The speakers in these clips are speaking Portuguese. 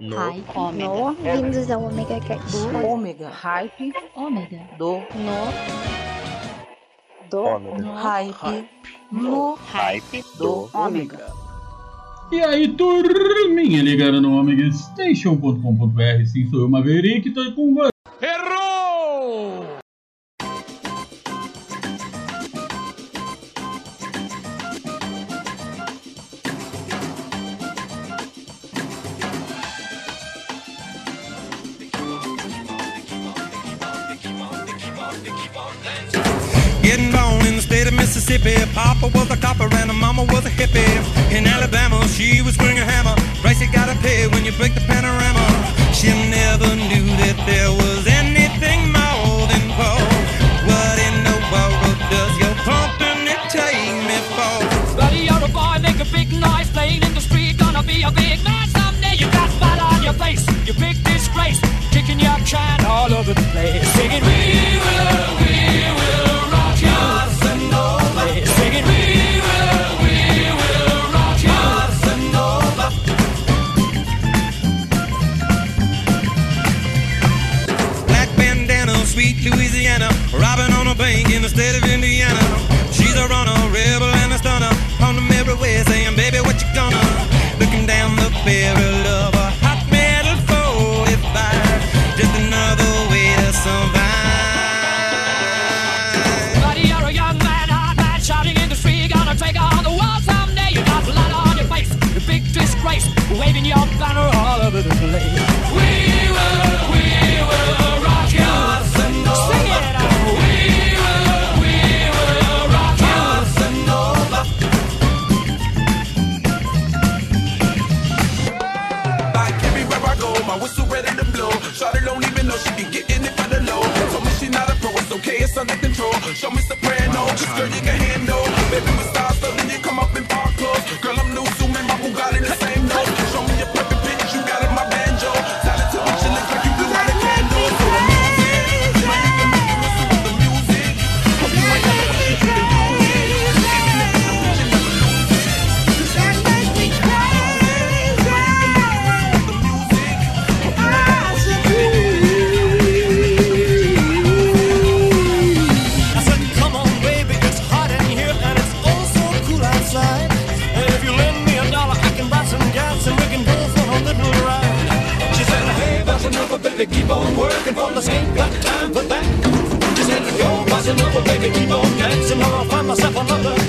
No. Hype. No, bem-vindos ao Omega Cast. do ômega, hype Ômega. do No. Do Ômega. No. hype no Hype do ômega. E aí, turminha ligada no Omega Station.com.br, sim, sou eu, Maverick, tô com você. Mississippi. Papa was a copper and mama was a hippie. In Alabama, she was swinging a hammer. Price you gotta pay when you break the panorama. She never knew that there was anything more than gold. What in the world does your company take me for? Buddy, you're a boy, make a big noise, playing in the street, gonna be a big man someday. You got spot on your face, you big disgrace, kicking your can all over the place, singing After the game. Baby, keep on dancing or I'll find myself another.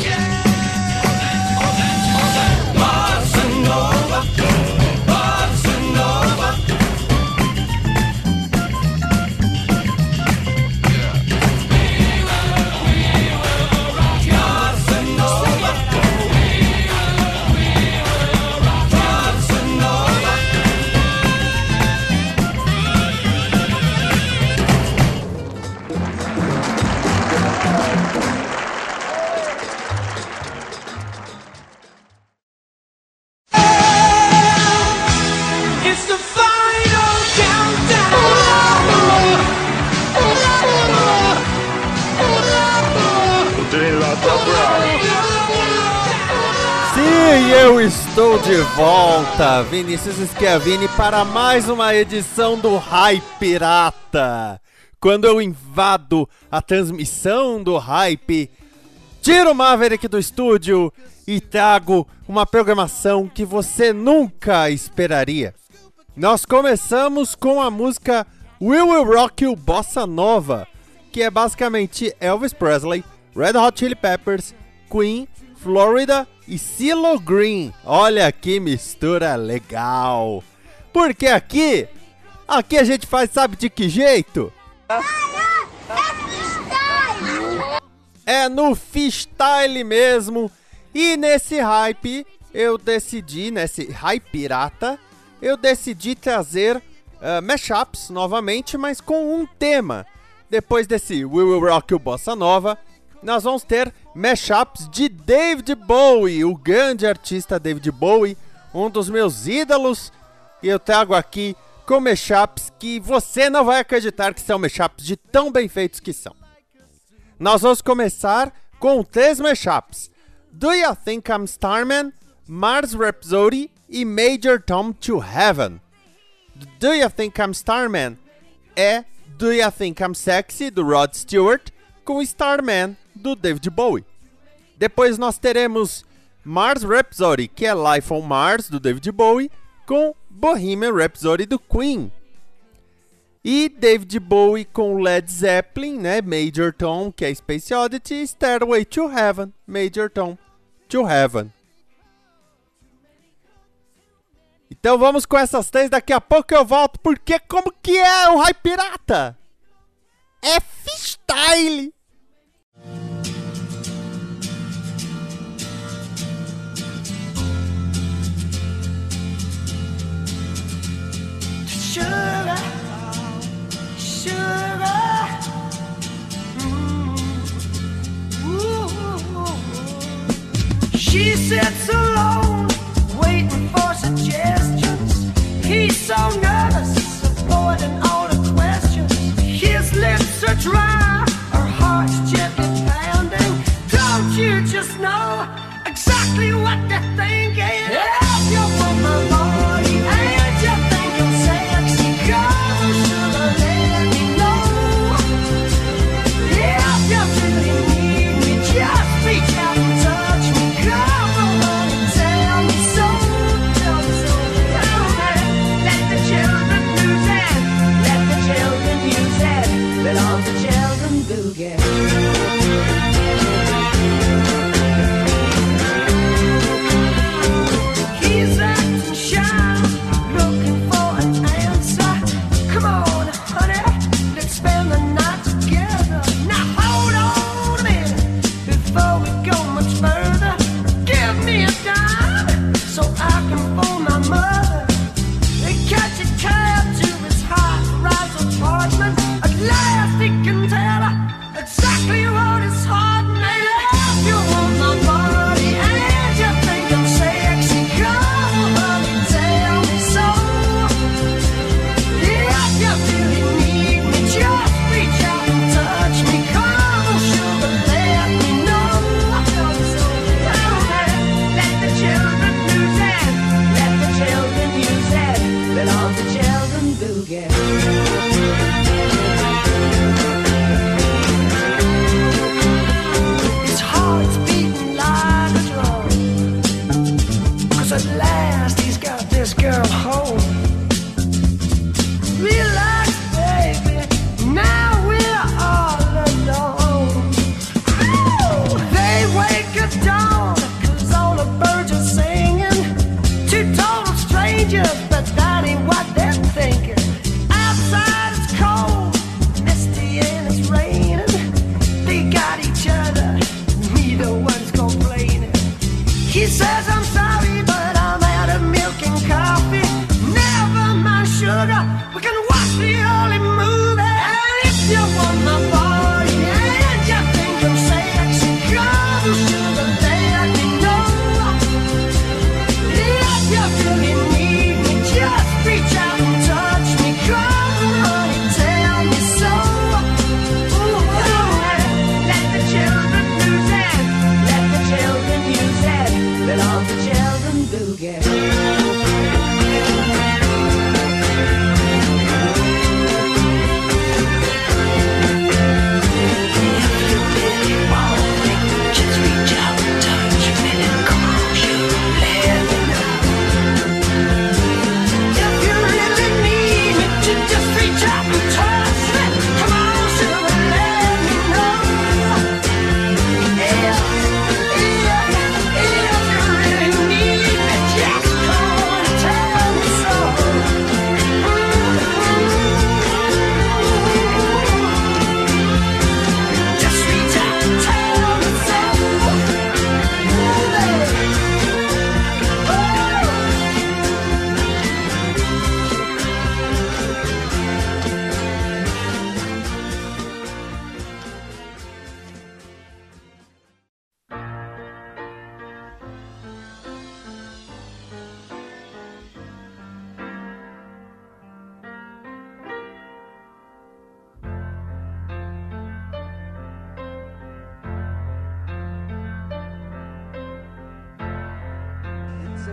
Volta, Vinícius Schiavini, para mais uma edição do Hype Pirata. Quando eu invado a transmissão do Hype, tiro o Maverick do estúdio e trago uma programação que você nunca esperaria. Nós começamos com a música We Will Rock You Bossa Nova, que é basicamente Elvis Presley, Red Hot Chili Peppers, Queen, Florida e CeeLo Green. Olha que mistura legal. Porque aqui, aqui a gente faz sabe de que jeito? É no freestyle mesmo. E nesse hype, eu decidi, nesse hype pirata, eu decidi trazer ah, mashups novamente, mas com um tema. Depois desse We Will Rock You Bossa Nova, nós vamos ter mashups de David Bowie, o grande artista David Bowie, um dos meus ídolos. E eu trago aqui com mashups que você não vai acreditar que são mashups de tão bem feitos que são. Nós vamos começar com três mashups: Do You Think I'm Starman, Mars Rhapsody e Major Tom to Heaven. Do You Think I'm Starman é Do You Think I'm Sexy do Rod Stewart com Starman do David Bowie. Depois nós teremos Mars Rhapsody, que é Life on Mars do David Bowie, com Bohemian Rhapsody do Queen. E David Bowie com Led Zeppelin, né? Major Tom, que é Space Oddity, Stairway to Heaven, Major Tom to Heaven. Então vamos com essas três, daqui a pouco eu volto, porque como que é o Rai Pirata? É freestyle! sits alone, waiting for suggestions. He's so nervous, avoiding all the questions. His lips are dry.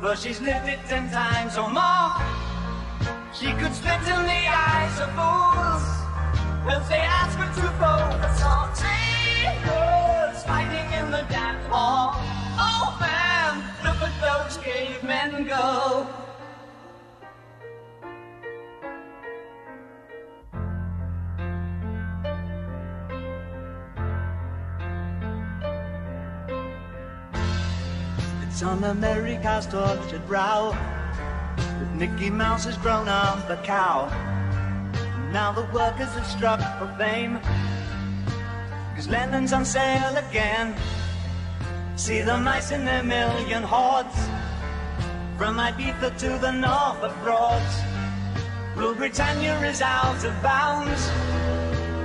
for she's lived it ten times or more. She could spit in the eyes of fools if they ask her to focus on tables It's on America's tortured brow that Mickey Mouse has grown up a cow. Now the workers have struck for fame. Cause Lennon's on sale again. See the mice in their million hordes. From Ibiza to the north of Broads. Rule Britannia is out of bounds.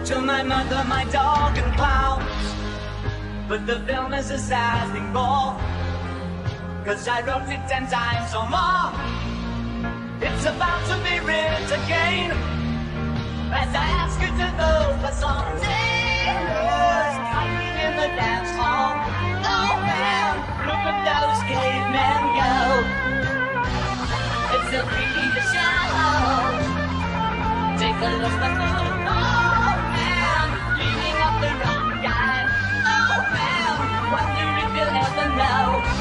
To my mother, my dog, and clowns. But the film is a sad thing more. Cause I wrote it ten times or more. It's about to be written again. As I ask you to focus on sailors fighting in the dance hall. Oh man, look at those cavemen go. It's a freaky show. Take a look at the oh man, beating up the wrong guy. Oh man, wonder if you'll ever know.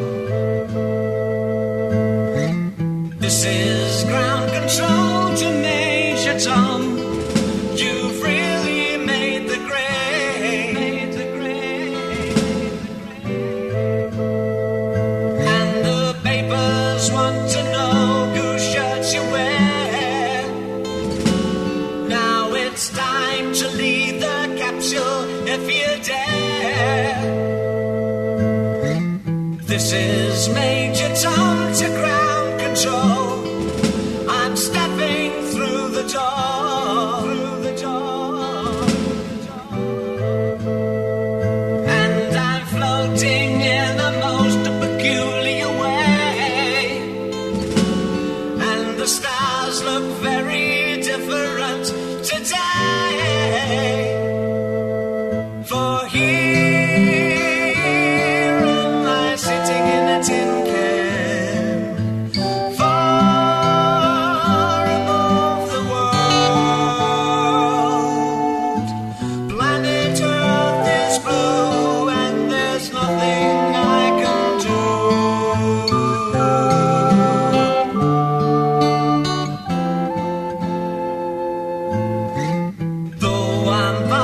This is Major Tom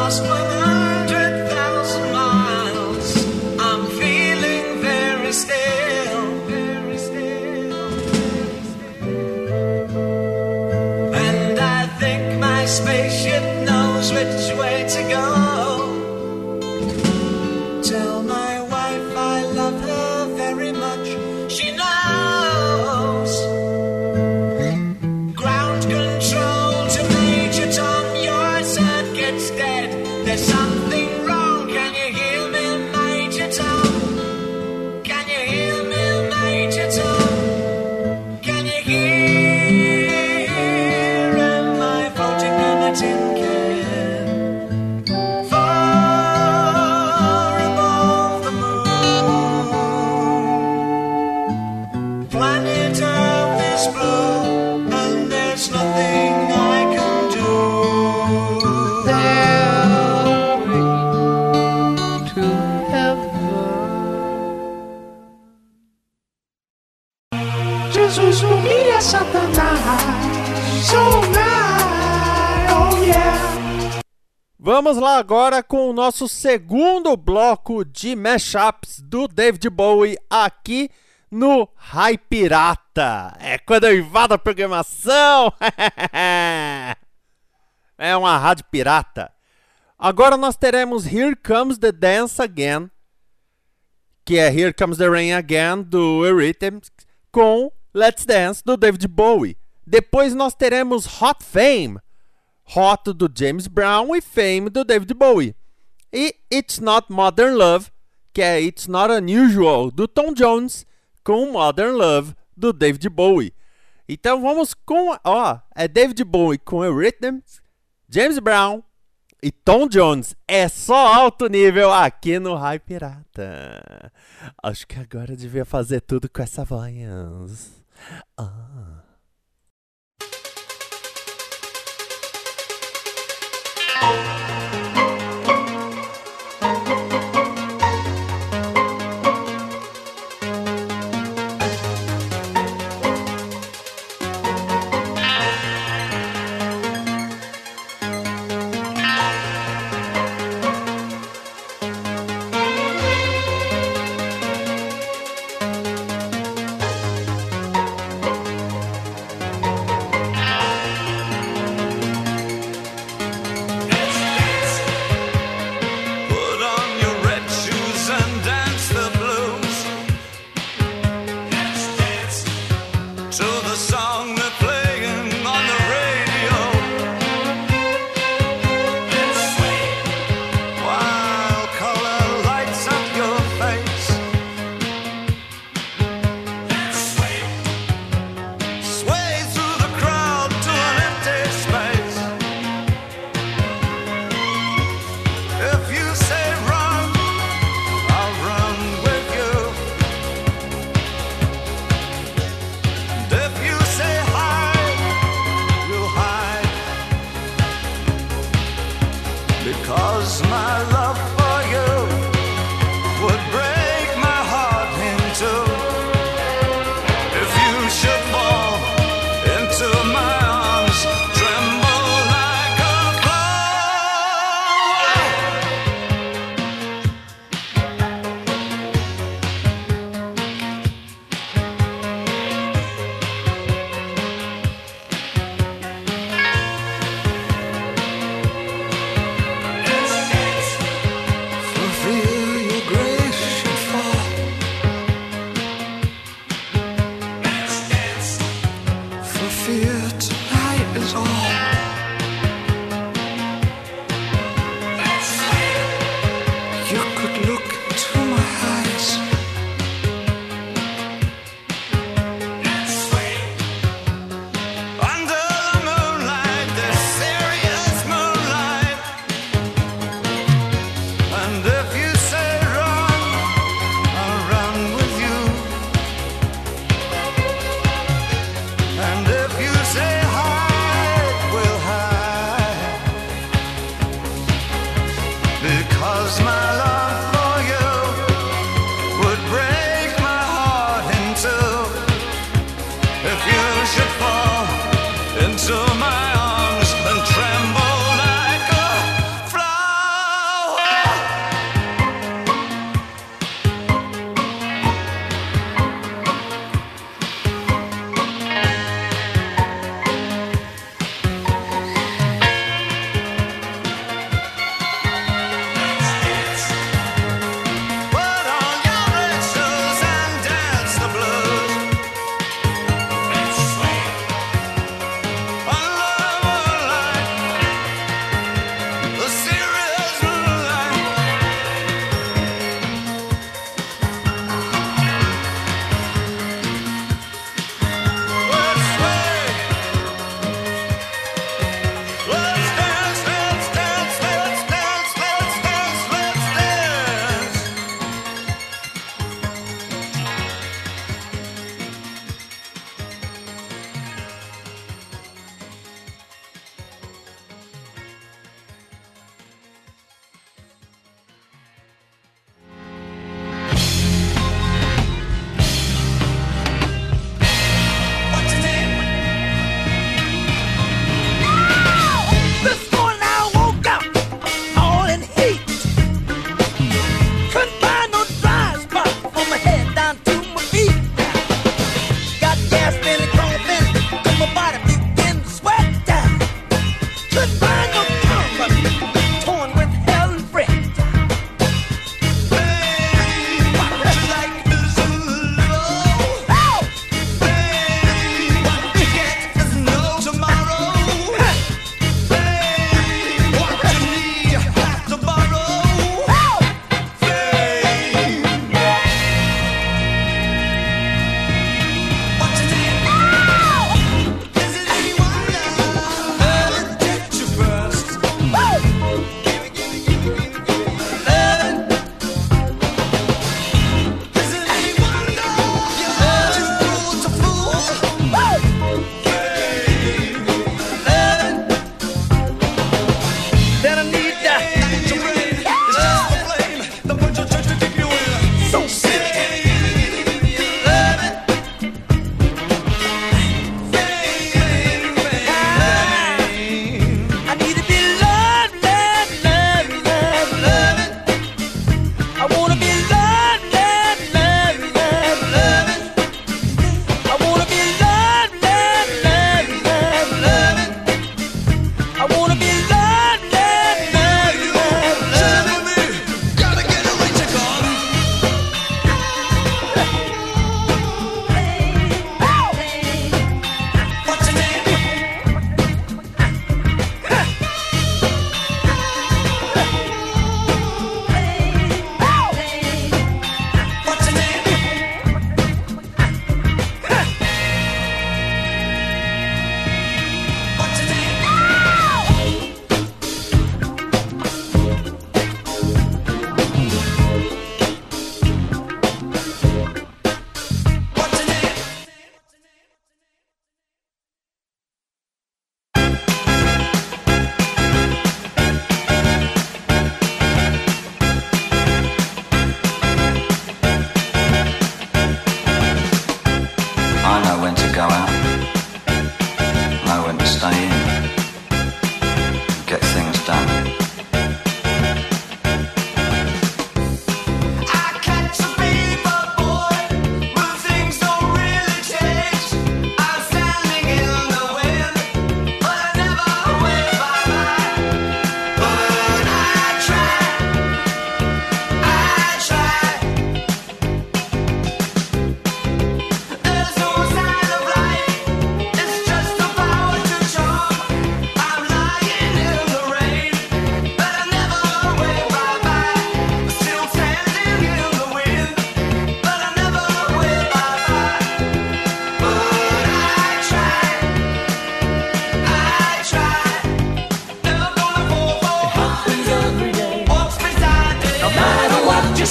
lost my Vamos lá agora com o nosso segundo bloco de mashups do David Bowie aqui no Rai Pirata. É quando eu invado a programação. é uma rádio pirata. Agora nós teremos Here Comes the Dance Again, que é Here Comes the Rain Again do Eurythmics, com Let's Dance do David Bowie. Depois nós teremos Hot Fame, Hot do James Brown e Fame do David Bowie. E It's Not Modern Love, que é It's Not Unusual do Tom Jones, com Modern Love do David Bowie. Então vamos com, ó, é David Bowie com Eurythmics, James Brown e Tom Jones. É só alto nível aqui no Rai Pirata. Acho que agora eu devia fazer tudo com essa voz. Ah. was my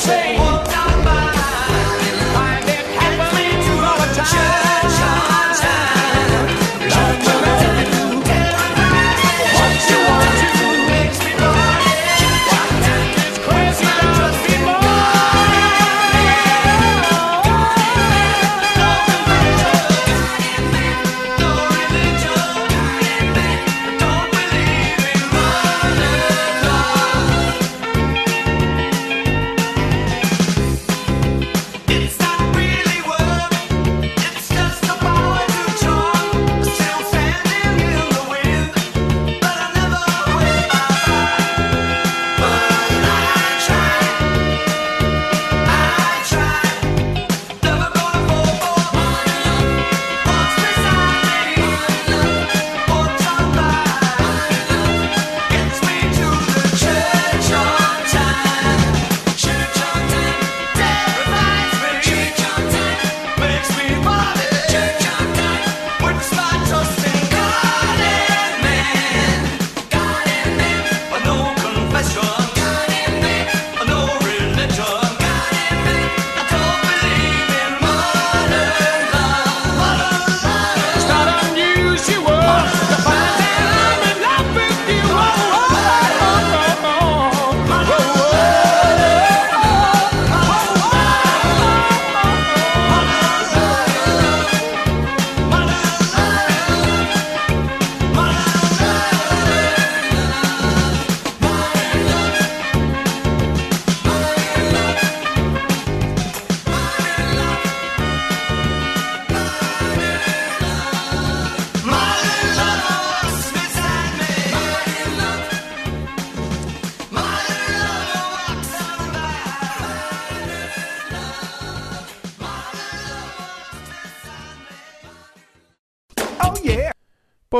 say.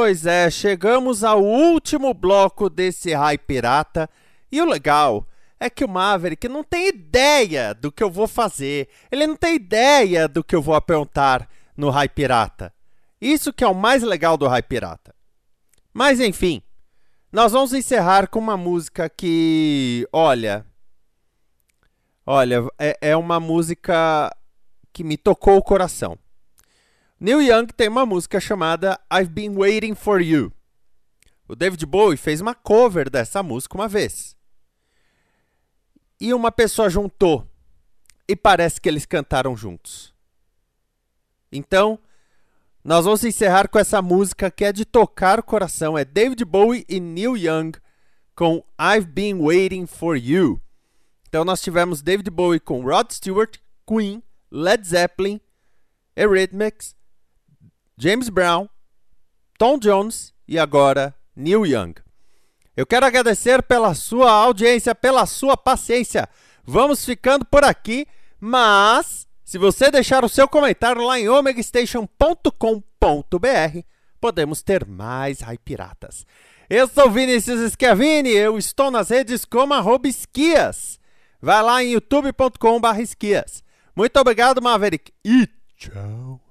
Pois é, chegamos ao último bloco desse Rai Pirata. E o legal é que o Maverick não tem ideia do que eu vou fazer. Ele não tem ideia do que eu vou aprontar no Rai Pirata. Isso que é o mais legal do Rai Pirata. Mas enfim, nós vamos encerrar com uma música que, olha, olha, é, é uma música que me tocou o coração. Neil Young tem uma música chamada I've Been Waiting for You. O David Bowie fez uma cover dessa música uma vez. E uma pessoa juntou. E parece que eles cantaram juntos. Então, nós vamos encerrar com essa música que é de tocar o coração. É David Bowie e Neil Young com I've Been Waiting for You. Então, nós tivemos David Bowie com Rod Stewart, Queen, Led Zeppelin, Eurythmics, James Brown, Tom Jones e agora Neil Young. Eu quero agradecer pela sua audiência, pela sua paciência. Vamos ficando por aqui, mas se você deixar o seu comentário lá em omegastation.com.br, podemos ter mais Raipiratas. Eu sou Vinicius Schiavini, eu estou nas redes como arroba esquias. Vai lá em youtube.com.br esquias. Muito obrigado, Maverick, e tchau.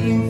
Waiting